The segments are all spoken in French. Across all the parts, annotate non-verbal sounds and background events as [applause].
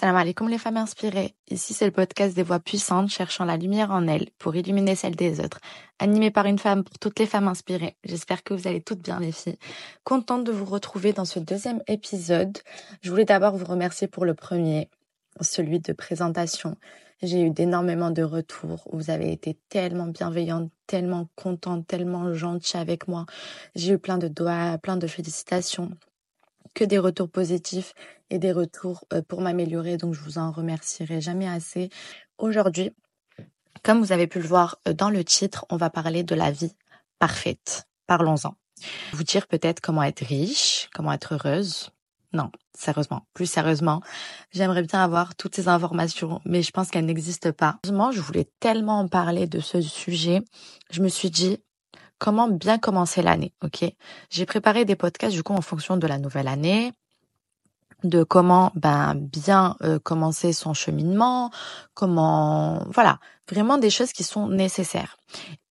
Salam alaikum les femmes inspirées. Ici c'est le podcast des voix puissantes cherchant la lumière en elles pour illuminer celle des autres. Animé par une femme pour toutes les femmes inspirées. J'espère que vous allez toutes bien les filles. Contente de vous retrouver dans ce deuxième épisode. Je voulais d'abord vous remercier pour le premier, celui de présentation. J'ai eu d'énormément de retours. Vous avez été tellement bienveillante, tellement contente, tellement gentille avec moi. J'ai eu plein de doigts, plein de félicitations que des retours positifs et des retours euh, pour m'améliorer. Donc, je vous en remercierai jamais assez. Aujourd'hui, comme vous avez pu le voir euh, dans le titre, on va parler de la vie parfaite. Parlons-en. Vous dire peut-être comment être riche, comment être heureuse. Non, sérieusement, plus sérieusement, j'aimerais bien avoir toutes ces informations, mais je pense qu'elles n'existent pas. Heureusement, je voulais tellement parler de ce sujet. Je me suis dit, comment bien commencer l'année, ok? J'ai préparé des podcasts du coup en fonction de la nouvelle année, de comment ben bien euh, commencer son cheminement, comment voilà, vraiment des choses qui sont nécessaires.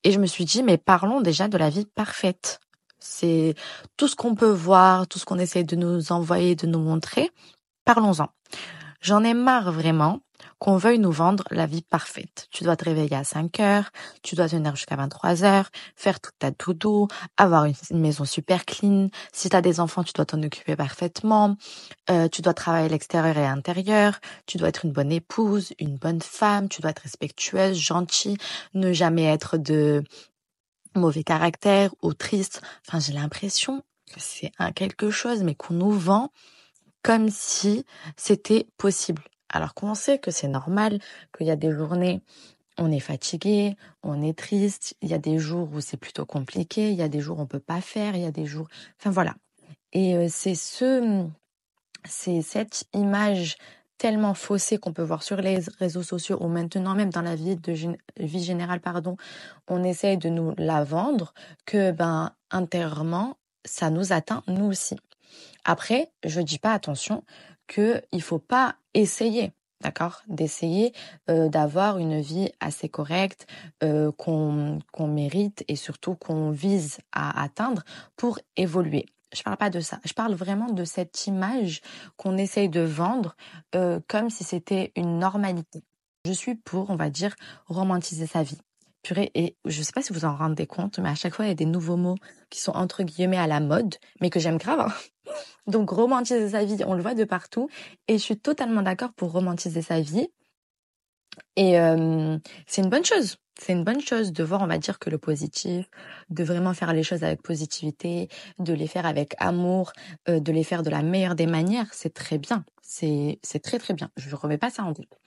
Et je me suis dit mais parlons déjà de la vie parfaite. C'est tout ce qu'on peut voir, tout ce qu'on essaie de nous envoyer, de nous montrer. Parlons-en. J'en ai marre vraiment qu'on veuille nous vendre la vie parfaite. Tu dois te réveiller à 5 heures, tu dois tenir jusqu'à 23 heures, faire toute ta to avoir une, maison super clean. Si tu as des enfants, tu dois t'en occuper parfaitement. Euh, tu dois travailler l'extérieur et l'intérieur. Tu dois être une bonne épouse, une bonne femme. Tu dois être respectueuse, gentille, ne jamais être de mauvais caractère ou triste. Enfin, j'ai l'impression que c'est un quelque chose, mais qu'on nous vend comme si c'était possible. Alors qu'on sait que c'est normal, qu'il y a des journées, on est fatigué, on est triste, il y a des jours où c'est plutôt compliqué, il y a des jours où on peut pas faire, il y a des jours, enfin voilà. Et euh, c'est ce, c'est cette image tellement faussée qu'on peut voir sur les réseaux sociaux ou maintenant même dans la vie de vie générale, pardon, on essaye de nous la vendre que ben intérieurement ça nous atteint nous aussi. Après, je dis pas attention que il faut pas essayer d'accord d'essayer euh, d'avoir une vie assez correcte euh, qu'on qu'on mérite et surtout qu'on vise à atteindre pour évoluer. Je parle pas de ça. Je parle vraiment de cette image qu'on essaye de vendre euh, comme si c'était une normalité. Je suis pour on va dire romantiser sa vie Purée, et je sais pas si vous en rendez compte, mais à chaque fois, il y a des nouveaux mots qui sont entre guillemets à la mode, mais que j'aime grave. Hein. [laughs] Donc romantiser sa vie, on le voit de partout. Et je suis totalement d'accord pour romantiser sa vie. Et euh, c'est une bonne chose. C'est une bonne chose de voir, on va dire, que le positif, de vraiment faire les choses avec positivité, de les faire avec amour, euh, de les faire de la meilleure des manières, c'est très bien. C'est très très bien. Je ne remets pas ça en doute.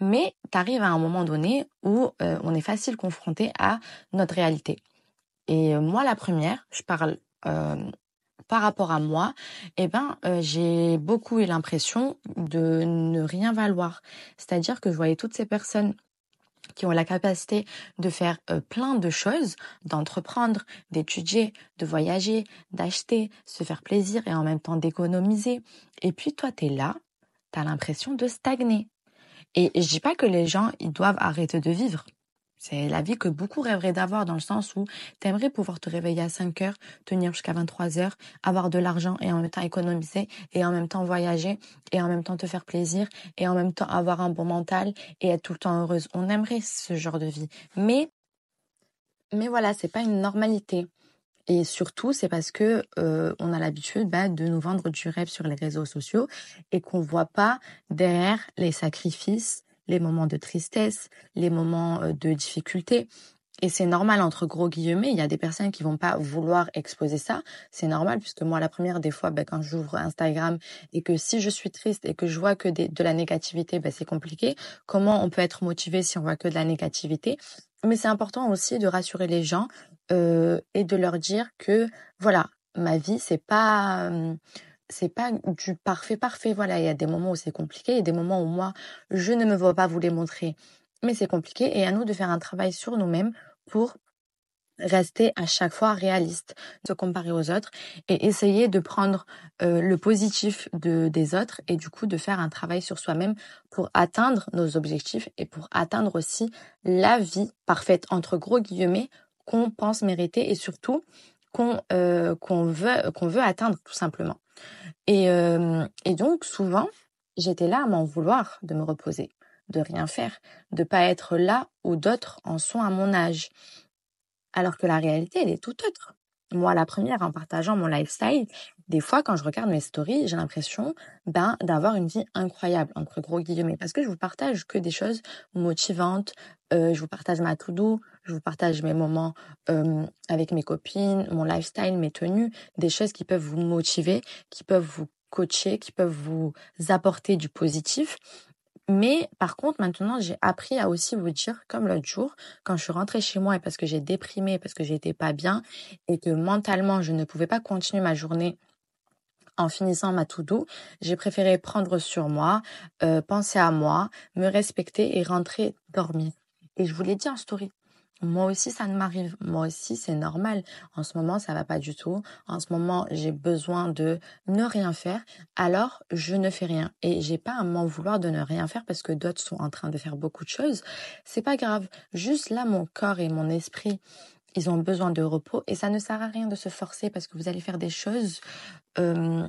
Mais tu arrives à un moment donné où euh, on est facile confronté à notre réalité. Et moi, la première, je parle par rapport à moi, eh ben, euh, j'ai beaucoup eu l'impression de ne rien valoir. C'est-à-dire que je voyais toutes ces personnes qui ont la capacité de faire euh, plein de choses, d'entreprendre, d'étudier, de voyager, d'acheter, se faire plaisir et en même temps d'économiser. Et puis toi, tu es là, tu as l'impression de stagner. Et je dis pas que les gens, ils doivent arrêter de vivre. C'est la vie que beaucoup rêveraient d'avoir dans le sens où tu aimerais pouvoir te réveiller à 5 heures, tenir jusqu'à 23 heures, avoir de l'argent et en même temps économiser et en même temps voyager et en même temps te faire plaisir et en même temps avoir un bon mental et être tout le temps heureuse. On aimerait ce genre de vie. Mais, mais voilà, c'est pas une normalité. Et surtout, c'est parce que euh, on a l'habitude bah, de nous vendre du rêve sur les réseaux sociaux et qu'on voit pas derrière les sacrifices les moments de tristesse, les moments euh, de difficulté. Et c'est normal entre gros guillemets, il y a des personnes qui vont pas vouloir exposer ça. C'est normal puisque moi la première des fois, ben, quand j'ouvre Instagram et que si je suis triste et que je vois que de la négativité, ben, c'est compliqué. Comment on peut être motivé si on voit que de la négativité? Mais c'est important aussi de rassurer les gens euh, et de leur dire que voilà, ma vie c'est pas c'est pas du parfait parfait. Voilà, il y a des moments où c'est compliqué et des moments où moi, je ne me vois pas vous les montrer. Mais c'est compliqué et à nous de faire un travail sur nous-mêmes pour rester à chaque fois réaliste, se comparer aux autres et essayer de prendre euh, le positif de, des autres et du coup de faire un travail sur soi-même pour atteindre nos objectifs et pour atteindre aussi la vie parfaite entre gros guillemets qu'on pense mériter et surtout qu'on euh, qu'on veut qu'on veut atteindre tout simplement. Et, euh, et donc souvent, j'étais là à m'en vouloir de me reposer, de rien faire, de pas être là où d'autres en sont à mon âge. Alors que la réalité, elle est tout autre. Moi, la première, en partageant mon lifestyle, des fois, quand je regarde mes stories, j'ai l'impression ben, d'avoir une vie incroyable, entre gros guillemets, parce que je vous partage que des choses motivantes, euh, je vous partage ma to-do, je vous partage mes moments avec mes copines, mon lifestyle, mes tenues, des choses qui peuvent vous motiver, qui peuvent vous coacher, qui peuvent vous apporter du positif. Mais par contre, maintenant, j'ai appris à aussi vous dire, comme l'autre jour, quand je suis rentrée chez moi et parce que j'ai déprimé, parce que j'étais pas bien et que mentalement, je ne pouvais pas continuer ma journée en finissant ma to-do, j'ai préféré prendre sur moi, euh, penser à moi, me respecter et rentrer dormir. Et je vous l'ai dit en story. Moi aussi, ça ne m'arrive. Moi aussi, c'est normal. En ce moment, ça va pas du tout. En ce moment, j'ai besoin de ne rien faire. Alors, je ne fais rien. Et j'ai pas à m'en vouloir de ne rien faire parce que d'autres sont en train de faire beaucoup de choses. C'est pas grave. Juste là, mon corps et mon esprit, ils ont besoin de repos et ça ne sert à rien de se forcer parce que vous allez faire des choses, euh,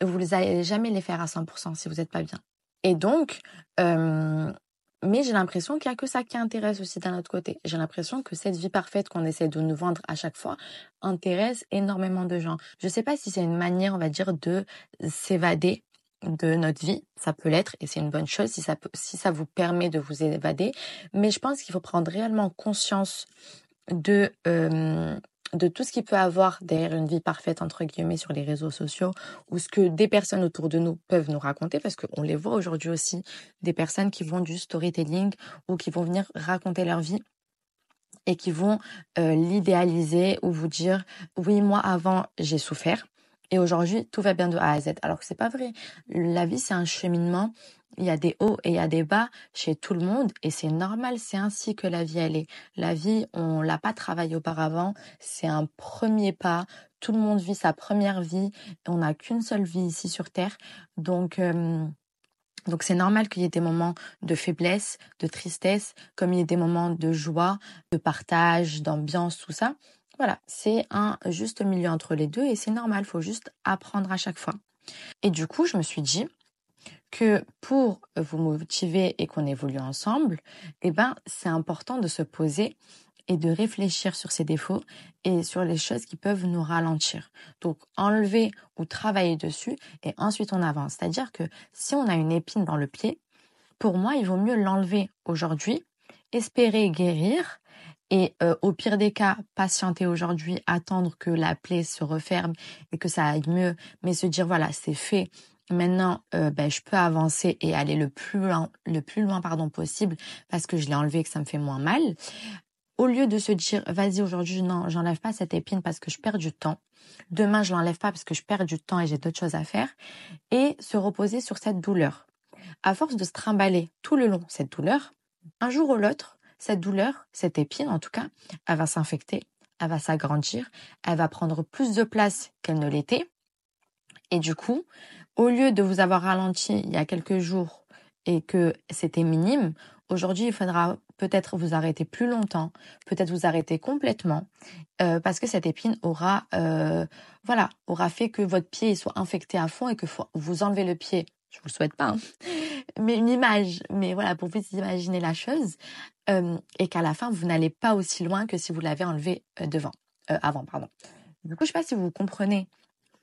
vous n'allez jamais les faire à 100% si vous n'êtes pas bien. Et donc, euh, mais j'ai l'impression qu'il n'y a que ça qui intéresse aussi d'un autre côté. J'ai l'impression que cette vie parfaite qu'on essaie de nous vendre à chaque fois intéresse énormément de gens. Je ne sais pas si c'est une manière, on va dire, de s'évader de notre vie, ça peut l'être et c'est une bonne chose si ça si ça vous permet de vous évader, mais je pense qu'il faut prendre réellement conscience de euh, de tout ce qu'il peut avoir derrière une vie parfaite entre guillemets sur les réseaux sociaux ou ce que des personnes autour de nous peuvent nous raconter parce qu'on les voit aujourd'hui aussi des personnes qui vont du storytelling ou qui vont venir raconter leur vie et qui vont euh, l'idéaliser ou vous dire oui moi avant j'ai souffert et aujourd'hui tout va bien de A à Z. Alors que c'est pas vrai. La vie c'est un cheminement il y a des hauts et il y a des bas chez tout le monde et c'est normal, c'est ainsi que la vie elle est. La vie, on l'a pas travaillé auparavant, c'est un premier pas. Tout le monde vit sa première vie, on n'a qu'une seule vie ici sur terre. Donc euh, donc c'est normal qu'il y ait des moments de faiblesse, de tristesse, comme il y ait des moments de joie, de partage, d'ambiance, tout ça. Voilà, c'est un juste milieu entre les deux et c'est normal, faut juste apprendre à chaque fois. Et du coup, je me suis dit, que pour vous motiver et qu'on évolue ensemble, eh ben, c'est important de se poser et de réfléchir sur ses défauts et sur les choses qui peuvent nous ralentir. Donc, enlever ou travailler dessus et ensuite on avance. C'est-à-dire que si on a une épine dans le pied, pour moi, il vaut mieux l'enlever aujourd'hui, espérer guérir et euh, au pire des cas, patienter aujourd'hui, attendre que la plaie se referme et que ça aille mieux, mais se dire voilà, c'est fait, Maintenant, euh, ben, je peux avancer et aller le plus loin, le plus loin pardon, possible parce que je l'ai enlevé et que ça me fait moins mal. Au lieu de se dire, vas-y, aujourd'hui, non, j'enlève pas cette épine parce que je perds du temps. Demain, je l'enlève pas parce que je perds du temps et j'ai d'autres choses à faire. Et se reposer sur cette douleur. À force de se trimballer tout le long cette douleur, un jour ou l'autre, cette douleur, cette épine en tout cas, elle va s'infecter, elle va s'agrandir, elle va prendre plus de place qu'elle ne l'était. Et du coup, au lieu de vous avoir ralenti il y a quelques jours et que c'était minime, aujourd'hui il faudra peut-être vous arrêter plus longtemps, peut-être vous arrêter complètement, euh, parce que cette épine aura, euh, voilà, aura fait que votre pied soit infecté à fond et que vous enlevez le pied. Je vous le souhaite pas, hein, [laughs] mais une image, mais voilà, pour vous imaginer la chose, euh, et qu'à la fin vous n'allez pas aussi loin que si vous l'avez enlevé devant, avant, pardon. Du coup, je sais pas si vous comprenez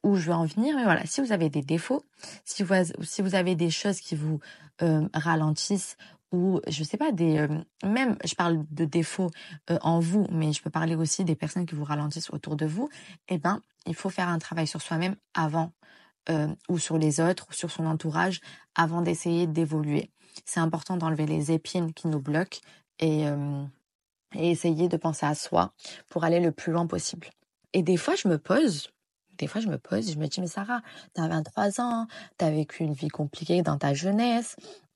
où je veux en venir. Mais voilà, si vous avez des défauts, si vous, si vous avez des choses qui vous euh, ralentissent ou je sais pas des euh, même je parle de défauts euh, en vous mais je peux parler aussi des personnes qui vous ralentissent autour de vous eh ben il faut faire un travail sur soi-même avant ou sur les autres ou sur son entourage avant d'essayer d'évoluer c'est important d'enlever les épines qui nous bloquent et et essayer de penser à soi pour aller le plus loin possible et des fois je me pose des fois, je me pose, je me dis, mais Sarah, tu as 23 ans, tu as vécu une vie compliquée dans ta jeunesse,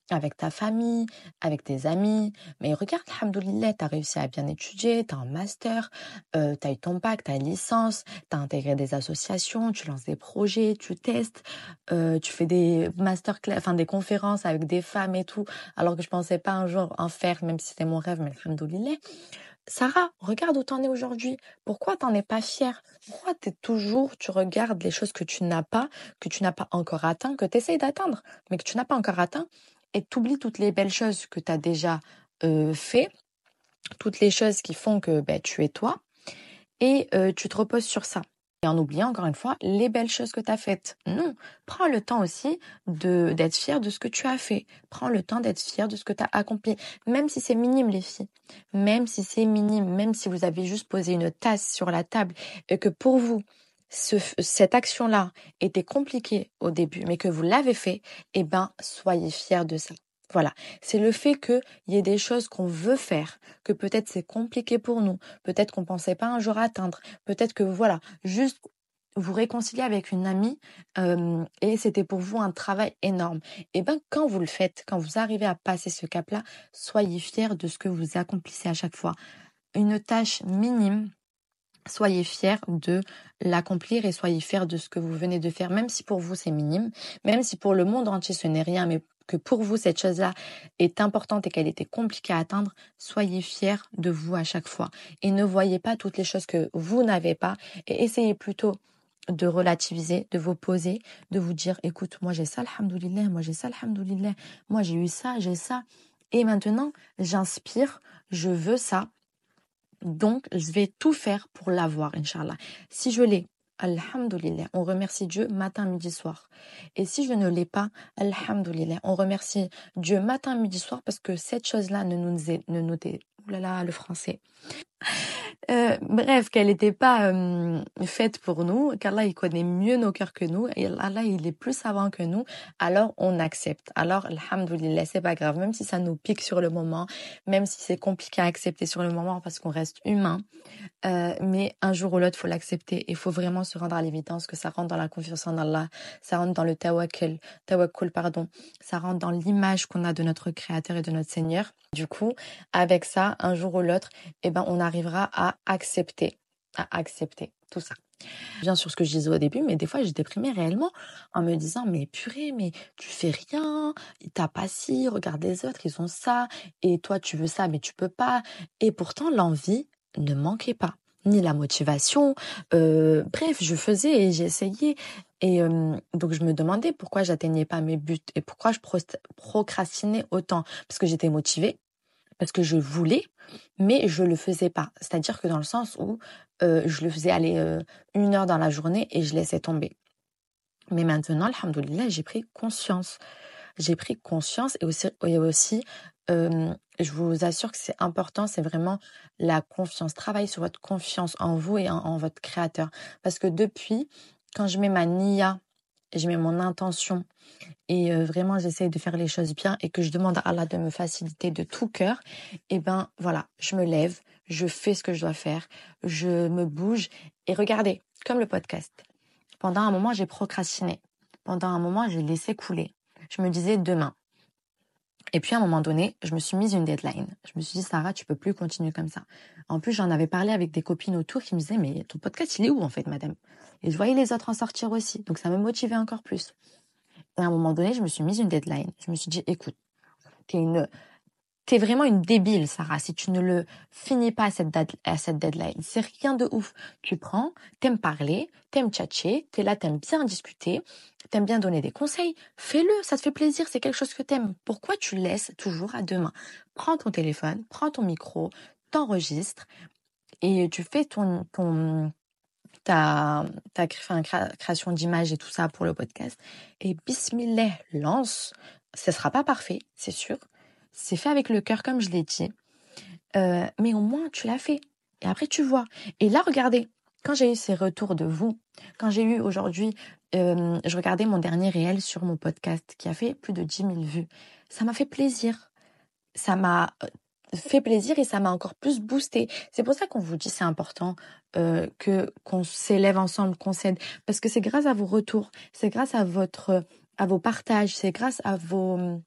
avec ta famille, avec tes amis. Mais regarde, alhamdoulilah, tu as réussi à bien étudier, tu as un master, euh, tu as eu ton bac, tu as une licence, tu as intégré des associations, tu lances des projets, tu testes, euh, tu fais des masterclass, enfin des conférences avec des femmes et tout, alors que je pensais pas un jour en faire, même si c'était mon rêve, mais alhamdoulilah. Sarah, regarde où t'en es aujourd'hui. Pourquoi t'en es pas fière? Pourquoi t'es toujours, tu regardes les choses que tu n'as pas, que tu n'as pas encore atteint, que tu essayes d'atteindre, mais que tu n'as pas encore atteint, et t'oublies toutes les belles choses que tu as déjà euh, fait, toutes les choses qui font que ben, tu es toi, et euh, tu te reposes sur ça et en oubliant encore une fois les belles choses que tu as faites. Non, prends le temps aussi de d'être fier de ce que tu as fait. Prends le temps d'être fier de ce que tu as accompli, même si c'est minime les filles. Même si c'est minime, même si vous avez juste posé une tasse sur la table et que pour vous cette action-là était compliquée au début, mais que vous l'avez fait, eh ben, soyez fiers de ça. Voilà, c'est le fait qu'il y ait des choses qu'on veut faire, que peut-être c'est compliqué pour nous, peut-être qu'on pensait pas un jour atteindre, peut-être que voilà, juste vous réconcilier avec une amie et c'était pour vous un travail énorme. Et ben quand vous le faites, quand vous arrivez à passer ce cap-là, soyez fiers de ce que vous accomplissez à chaque fois. Une tâche minime, soyez fiers de l'accomplir et soyez fiers de ce que vous venez de faire, même si pour vous c'est minime, même si pour le monde entier ce n'est rien, mais que pour vous cette chose-là est importante et qu'elle était compliquée à atteindre, soyez fiers de vous à chaque fois. Et ne voyez pas toutes les choses que vous n'avez pas et essayez plutôt de relativiser, de vous poser, de vous dire, écoute, moi j'ai ça, alhamdoulilah, moi j'ai ça, alhamdoulilah, moi j'ai eu ça, j'ai ça. Et maintenant, j'inspire, je veux ça. Donc, je vais tout faire pour l'avoir, Inch'Allah. Si je l'ai, Alhamdulillah, on remercie Dieu matin, midi, soir. Et si je ne l'ai pas, Alhamdulillah, on remercie Dieu matin, midi, soir parce que cette chose-là ne nous est, ne nous oulala, le français. Euh, bref, qu'elle n'était pas euh, faite pour nous, qu'Allah il connaît mieux nos cœurs que nous, et Allah il est plus savant que nous, alors on accepte. Alors, alhamdoulilah, c'est pas grave, même si ça nous pique sur le moment, même si c'est compliqué à accepter sur le moment parce qu'on reste humain, euh, mais un jour ou l'autre, faut l'accepter il faut vraiment se rendre à l'évidence que ça rentre dans la confiance en Allah, ça rentre dans le tawakkul, tawakkul pardon, ça rentre dans l'image qu'on a de notre Créateur et de notre Seigneur. Du coup, avec ça, un jour ou l'autre, eh ben, on arrivera à accepter, à accepter tout ça. Bien sûr ce que je disais au début, mais des fois j'ai déprimé réellement en me disant mais purée, mais tu fais rien, t'as pas ci, regarde les autres, ils ont ça, et toi tu veux ça, mais tu peux pas. Et pourtant l'envie ne manquait pas, ni la motivation. Euh, bref, je faisais et j'essayais. Et euh, donc je me demandais pourquoi j'atteignais pas mes buts et pourquoi je procrastinais autant. Parce que j'étais motivée, parce que je voulais, mais je le faisais pas. C'est-à-dire que dans le sens où euh, je le faisais aller euh, une heure dans la journée et je laissais tomber. Mais maintenant, alhamdoulilah, j'ai pris conscience. J'ai pris conscience et aussi, je vous assure que c'est important, c'est vraiment la confiance. Travaillez sur votre confiance en vous et en, votre créateur. Parce que depuis, quand je mets ma niya je mets mon intention et vraiment j'essaye de faire les choses bien et que je demande à Allah de me faciliter de tout cœur, et eh ben voilà, je me lève, je fais ce que je dois faire, je me bouge et regardez, comme le podcast. Pendant un moment, j'ai procrastiné. Pendant un moment, j'ai laissé couler. Je me disais demain. Et puis à un moment donné, je me suis mise une deadline. Je me suis dit Sarah, tu peux plus continuer comme ça. En plus, j'en avais parlé avec des copines autour qui me disaient mais ton podcast il est où en fait, madame? Et je voyais les autres en sortir aussi, donc ça me motivait encore plus. Et à un moment donné, je me suis mise une deadline. Je me suis dit écoute, t'es une T'es vraiment une débile, Sarah, si tu ne le finis pas à cette, à cette deadline. C'est rien de ouf. Tu prends, t'aimes parler, t'aimes tchatcher, t'es là, t'aimes bien discuter, t'aimes bien donner des conseils. Fais-le, ça te fait plaisir, c'est quelque chose que t'aimes. Pourquoi tu laisses toujours à demain? Prends ton téléphone, prends ton micro, t'enregistres et tu fais ton, ton, ta, ta création d'image et tout ça pour le podcast. Et bismillah, lance. Ce sera pas parfait, c'est sûr c'est fait avec le cœur, comme je l'ai dit. Euh, mais au moins, tu l'as fait. Et après, tu vois. Et là, regardez, quand j'ai eu ces retours de vous, quand j'ai eu aujourd'hui, euh, je regardais mon dernier réel sur mon podcast qui a fait plus de 10 000 vues. Ça m'a fait plaisir. Ça m'a euh, fait plaisir et ça m'a encore plus boosté. C'est pour ça qu'on vous dit c'est important que qu'on s'élève ensemble, qu'on s'aide, parce que c'est grâce à vos retours, c'est grâce à votre à vos partages, c'est grâce à vos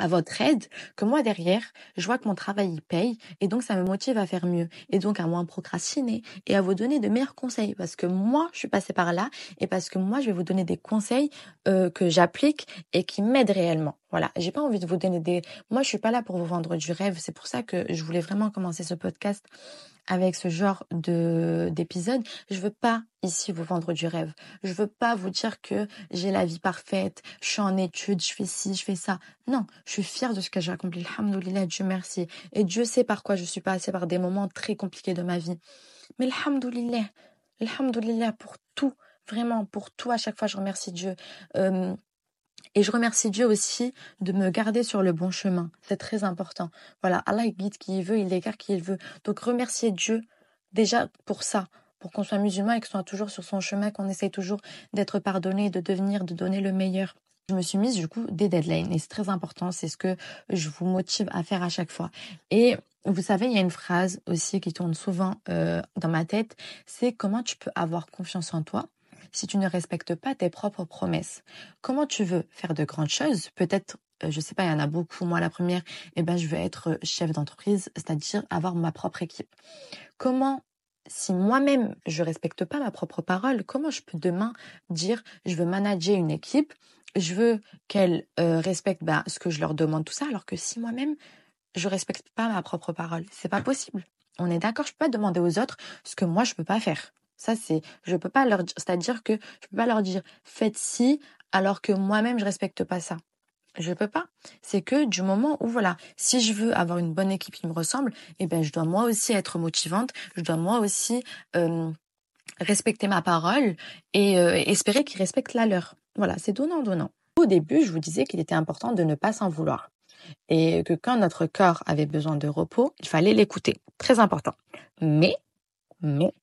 à votre aide que moi derrière, je vois que mon travail y paye et donc ça me motive à faire mieux et donc à moins procrastiner et à vous donner de meilleurs conseils parce que moi je suis passée par là et parce que moi je vais vous donner des conseils euh, que j'applique et qui m'aident réellement. Voilà, j'ai pas envie de vous donner des moi je suis pas là pour vous vendre du rêve, c'est pour ça que je voulais vraiment commencer ce podcast avec ce genre de d'épisode, je veux pas ici vous vendre du rêve. Je veux pas vous dire que j'ai la vie parfaite, je suis en études, je fais ci, je fais ça. Non, je suis fière de ce que j'ai accompli. Alhamdoulilah, Dieu merci. Et Dieu sait par quoi je suis passée par des moments très compliqués de ma vie. Mais alhamdoulilah, alhamdoulilah pour tout, vraiment pour tout à chaque fois je remercie Dieu. Et je remercie Dieu aussi de me garder sur le bon chemin. C'est très important. Voilà, Allah guide qui il veut, il écarte qui il veut. Donc remercier Dieu déjà pour ça, pour qu'on soit musulman et qu'on soit toujours sur son chemin, qu'on essaye toujours d'être pardonné, de devenir, de donner le meilleur. Je me suis mise du coup des deadlines et c'est très important, c'est ce que je vous motive à faire à chaque fois. Et vous savez, il y a une phrase aussi qui tourne souvent euh, dans ma tête, c'est comment tu peux avoir confiance en toi? Si tu ne respectes pas tes propres promesses Comment tu veux faire de grandes choses? Peut-être, euh, je sais pas, il y en a beaucoup. Moi, la première, eh ben, je veux être chef d'entreprise, c'est-à-dire avoir ma propre équipe. Comment si moi-même je respecte pas ma propre parole, comment je peux demain dire je veux manager une équipe, je veux qu'elle euh, respecte ben, ce que je leur demande tout ça, alors que si moi-même je respecte pas ma propre parole, c'est pas possible. On est d'accord, je peux pas demander aux autres ce que moi je peux pas faire. Ça, c'est, je peux pas leur dire, c'est-à-dire que je peux pas leur dire, faites ci, alors que moi-même, je respecte pas ça. Je peux pas. C'est que du moment où, voilà, si je veux avoir une bonne équipe qui me ressemble, eh ben, je dois moi aussi être motivante, je dois moi aussi, respecter ma parole et euh, espérer qu'ils respectent la leur. Voilà, c'est donnant-donnant. Au début, je vous disais qu'il était important de ne pas s'en vouloir et que quand notre corps avait besoin de repos, il fallait l'écouter. Très important. Mais, mais,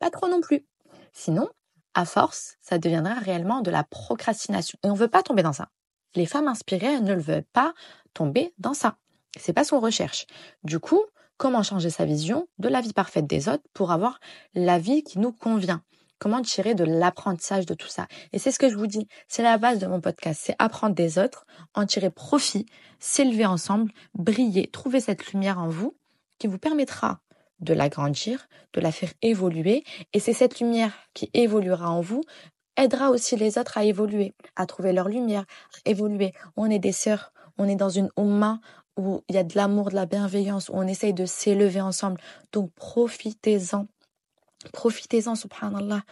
pas trop non plus. Sinon, à force, ça deviendra réellement de la procrastination. Et on ne veut pas tomber dans ça. Les femmes inspirées ne veulent pas tomber dans ça. C'est pas ce qu'on recherche. Du coup, comment changer sa vision de la vie parfaite des autres pour avoir la vie qui nous convient? Comment tirer de l'apprentissage de tout ça? Et c'est ce que je vous dis, c'est la base de mon podcast, c'est apprendre des autres, en tirer profit, s'élever ensemble, briller, trouver cette lumière en vous qui vous permettra de l'agrandir, de la faire évoluer. Et c'est cette lumière qui évoluera en vous, aidera aussi les autres à évoluer, à trouver leur lumière, à évoluer. On est des sœurs, on est dans une umma où il y a de l'amour, de la bienveillance, où on essaye de s'élever ensemble. Donc profitez-en. Profitez-en, subhanallah.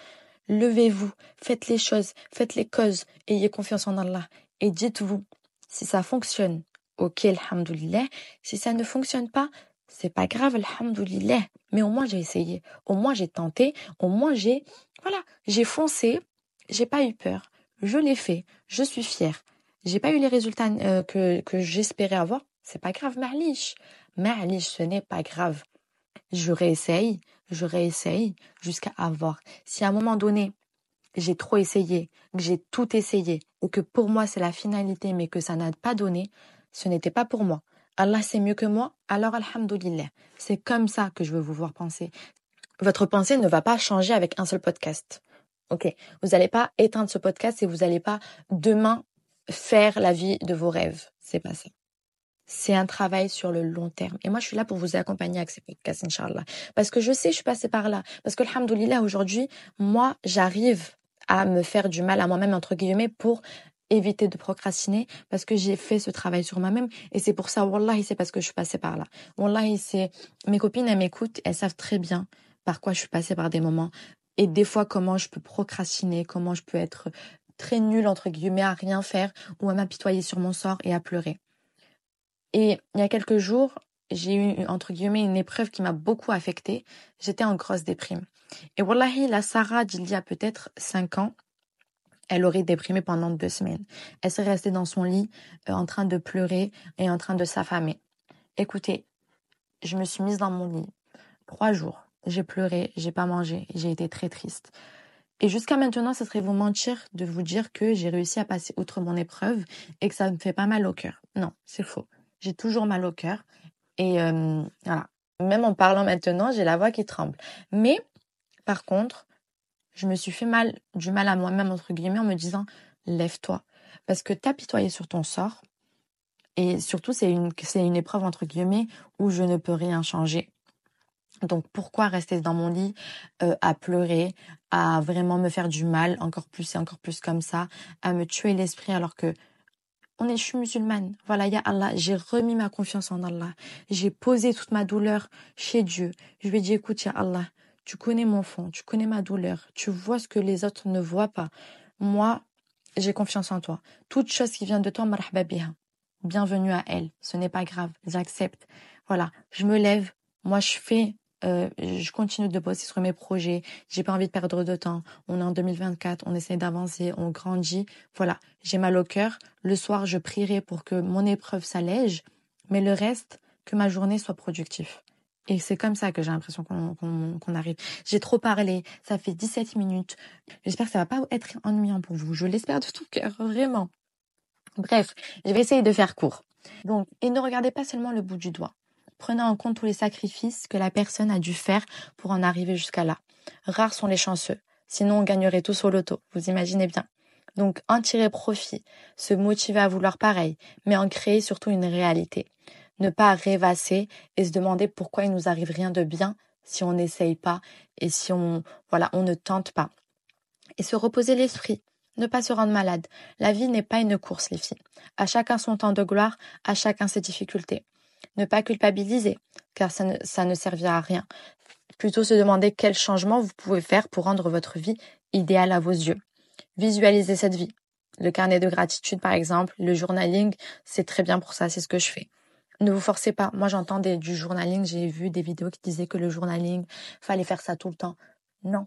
Levez-vous, faites les choses, faites les causes, ayez confiance en Allah. Et dites-vous, si ça fonctionne, ok, alhamdoulilah. Si ça ne fonctionne pas, c'est pas grave, alhamdoulilah. Mais au moins j'ai essayé, au moins j'ai tenté, au moins j'ai, voilà, j'ai foncé, j'ai pas eu peur, je l'ai fait, je suis fière. J'ai pas eu les résultats euh, que, que j'espérais avoir, c'est pas grave, Marliche. Marliche, ce n'est pas grave. Je réessaye, je réessaye jusqu'à avoir. Si à un moment donné, j'ai trop essayé, que j'ai tout essayé, ou que pour moi c'est la finalité, mais que ça n'a pas donné, ce n'était pas pour moi. Allah sait mieux que moi, alors alhamdoulilah. C'est comme ça que je veux vous voir penser. Votre pensée ne va pas changer avec un seul podcast. Ok, vous n'allez pas éteindre ce podcast et vous n'allez pas demain faire la vie de vos rêves. C'est pas ça. C'est un travail sur le long terme. Et moi, je suis là pour vous accompagner avec ces podcasts, Inch'Allah. Parce que je sais, je suis passée par là. Parce que, alhamdoulilah, aujourd'hui, moi, j'arrive à me faire du mal à moi-même, entre guillemets, pour éviter de procrastiner parce que j'ai fait ce travail sur moi-même. Et c'est pour ça wallahi c'est parce que je suis passée par là. Wallahi c'est mes copines elles m'écoutent elles savent très bien par quoi je suis passée par des moments. Et des fois comment je peux procrastiner comment je peux être très nulle entre guillemets à rien faire ou à m'apitoyer sur mon sort et à pleurer. Et il y a quelques jours j'ai eu entre guillemets une épreuve qui m'a beaucoup affectée. J'étais en grosse déprime. Et wallahi la Sarah d'il y a peut-être cinq ans elle aurait déprimé pendant deux semaines. Elle serait restée dans son lit euh, en train de pleurer et en train de s'affamer. Écoutez, je me suis mise dans mon lit trois jours. J'ai pleuré, j'ai pas mangé, j'ai été très triste. Et jusqu'à maintenant, ce serait vous mentir de vous dire que j'ai réussi à passer outre mon épreuve et que ça me fait pas mal au cœur. Non, c'est faux. J'ai toujours mal au cœur. Et euh, voilà. Même en parlant maintenant, j'ai la voix qui tremble. Mais, par contre, je me suis fait mal, du mal à moi-même, entre guillemets, en me disant, lève-toi. Parce que t'apitoyer sur ton sort, Et surtout, c'est une, épreuve, entre guillemets, où je ne peux rien changer. Donc pourquoi rester dans mon lit euh, à pleurer, à vraiment me faire du mal, encore plus et encore plus comme ça, à me tuer l'esprit alors que on est, je suis musulmane. Voilà, ya Allah, j'ai remis ma confiance en Allah. J'ai posé toute ma douleur chez Dieu. Je lui ai dit, écoute, ya Allah, tu connais mon fond, tu connais ma douleur, tu vois ce que les autres ne voient pas. Moi, j'ai confiance en toi. Toute chose qui vient de toi, marhaba Bienvenue à elle. Ce n'est pas grave. J'accepte. Voilà. Je me lève. Moi, je fais euh, je continue de bosser sur mes projets. J'ai pas envie de perdre de temps. On est en 2024, on essaie d'avancer, on grandit. Voilà, j'ai mal au cœur. Le soir, je prierai pour que mon épreuve s'allège, mais le reste, que ma journée soit productive. Et c'est comme ça que j'ai l'impression qu'on arrive. J'ai trop parlé, ça fait 17 minutes. J'espère que ça va pas être ennuyant pour vous. Je l'espère de tout cœur, vraiment. Bref, je vais essayer de faire court. Donc, et ne regardez pas seulement le bout du doigt. Prenez en compte tous les sacrifices que la personne a dû faire pour en arriver jusqu'à là. Rares sont les chanceux. Sinon, on gagnerait tous au loto. Vous imaginez bien. Donc, en tirer profit, se motiver à vouloir pareil, mais en créer surtout une réalité. Ne pas rêvasser et se demander pourquoi il nous arrive rien de bien si on n'essaye pas et si on, voilà, on ne tente pas. Et se reposer l'esprit. Ne pas se rendre malade. La vie n'est pas une course, les filles. À chacun son temps de gloire, à chacun ses difficultés. Ne pas culpabiliser, car ça ne, ça servira à rien. Plutôt se demander quel changement vous pouvez faire pour rendre votre vie idéale à vos yeux. Visualisez cette vie. Le carnet de gratitude, par exemple, le journaling, c'est très bien pour ça, c'est ce que je fais. Ne vous forcez pas. Moi, j'entends du journaling, j'ai vu des vidéos qui disaient que le journaling, fallait faire ça tout le temps. Non,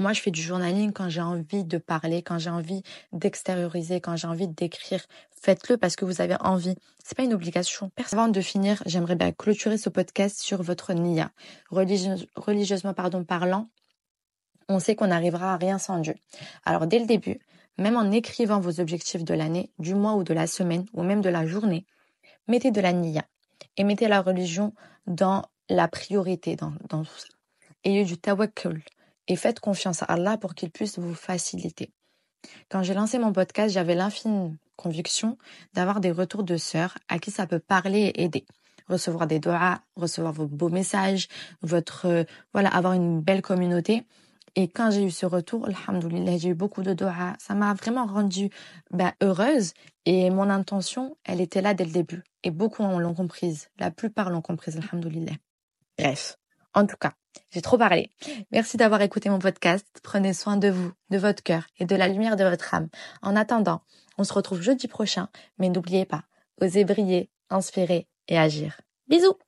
moi, je fais du journaling quand j'ai envie de parler, quand j'ai envie d'extérioriser, quand j'ai envie d'écrire. Faites-le parce que vous avez envie. C'est pas une obligation. Avant de finir, j'aimerais bien clôturer ce podcast sur votre niya. religieusement pardon, parlant, on sait qu'on n'arrivera à rien sans Dieu. Alors, dès le début, même en écrivant vos objectifs de l'année, du mois ou de la semaine, ou même de la journée, mettez de la niya et mettez la religion dans la priorité dans, tout ça. Ayez du tawakkul, et faites confiance à Allah pour qu'il puisse vous faciliter. Quand j'ai lancé mon podcast, j'avais l'infime conviction d'avoir des retours de sœurs à qui ça peut parler et aider. Recevoir des doigts, recevoir vos beaux messages, votre, euh, voilà, avoir une belle communauté. Et quand j'ai eu ce retour, alhamdoulilah, j'ai eu beaucoup de doigts. Ça m'a vraiment rendue ben, heureuse. Et mon intention, elle était là dès le début. Et beaucoup l'ont comprise. La plupart l'ont comprise, alhamdoulilah. Bref. En tout cas, j'ai trop parlé. Merci d'avoir écouté mon podcast. Prenez soin de vous, de votre cœur et de la lumière de votre âme. En attendant, on se retrouve jeudi prochain, mais n'oubliez pas, osez briller, inspirer et agir. Bisous